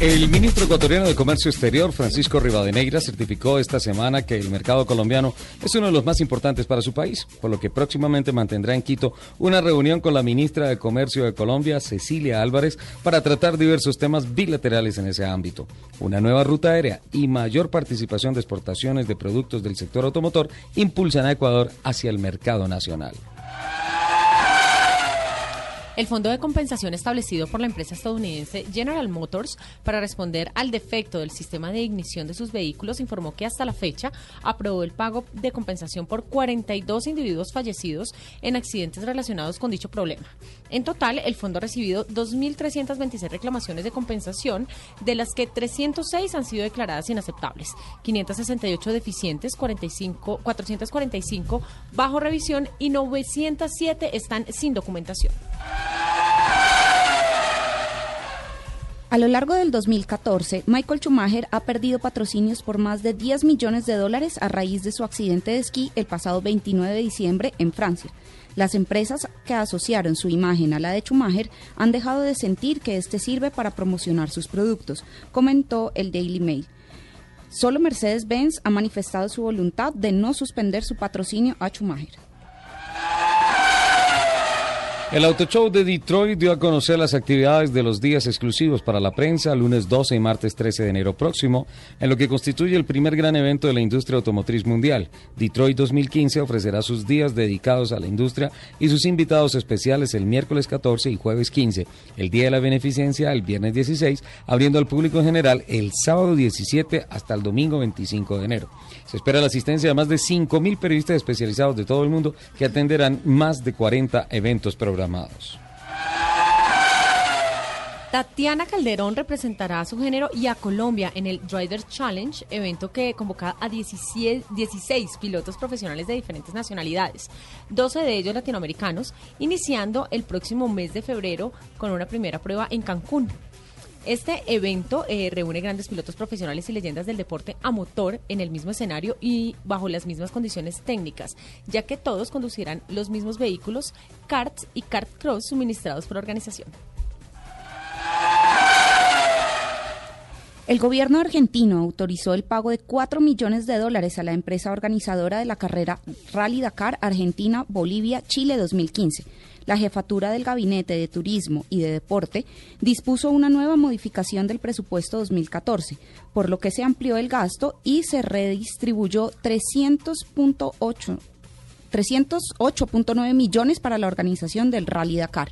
El ministro ecuatoriano de Comercio Exterior, Francisco Rivadeneira, certificó esta semana que el mercado colombiano es uno de los más importantes para su país, por lo que próximamente mantendrá en Quito una reunión con la ministra de Comercio de Colombia, Cecilia Álvarez, para tratar diversos temas bilaterales en ese ámbito. Una nueva ruta aérea y mayor participación de exportaciones de productos del sector automotor impulsan a Ecuador hacia el mercado nacional. El fondo de compensación establecido por la empresa estadounidense General Motors para responder al defecto del sistema de ignición de sus vehículos informó que hasta la fecha aprobó el pago de compensación por 42 individuos fallecidos en accidentes relacionados con dicho problema. En total, el fondo ha recibido 2.326 reclamaciones de compensación, de las que 306 han sido declaradas inaceptables, 568 deficientes, 45, 445 bajo revisión y 907 están sin documentación. A lo largo del 2014, Michael Schumacher ha perdido patrocinios por más de 10 millones de dólares a raíz de su accidente de esquí el pasado 29 de diciembre en Francia. Las empresas que asociaron su imagen a la de Schumacher han dejado de sentir que este sirve para promocionar sus productos, comentó el Daily Mail. Solo Mercedes-Benz ha manifestado su voluntad de no suspender su patrocinio a Schumacher. El Auto Show de Detroit dio a conocer las actividades de los días exclusivos para la prensa, lunes 12 y martes 13 de enero próximo, en lo que constituye el primer gran evento de la industria automotriz mundial. Detroit 2015 ofrecerá sus días dedicados a la industria y sus invitados especiales el miércoles 14 y jueves 15, el día de la beneficencia el viernes 16, abriendo al público en general el sábado 17 hasta el domingo 25 de enero. Se espera la asistencia de más de 5.000 periodistas especializados de todo el mundo que atenderán más de 40 eventos programados. Tatiana Calderón representará a su género y a Colombia en el Driver Challenge, evento que convoca a 16, 16, pilotos profesionales de diferentes nacionalidades, 12 de ellos latinoamericanos, iniciando el próximo mes de febrero con una primera prueba en Cancún. Este evento eh, reúne grandes pilotos profesionales y leyendas del deporte a motor en el mismo escenario y bajo las mismas condiciones técnicas, ya que todos conducirán los mismos vehículos, karts y kart cross suministrados por la organización. El gobierno argentino autorizó el pago de 4 millones de dólares a la empresa organizadora de la carrera Rally Dakar Argentina, Bolivia, Chile 2015. La jefatura del Gabinete de Turismo y de Deporte dispuso una nueva modificación del presupuesto 2014, por lo que se amplió el gasto y se redistribuyó 300.8 308.9 millones para la organización del Rally Dakar.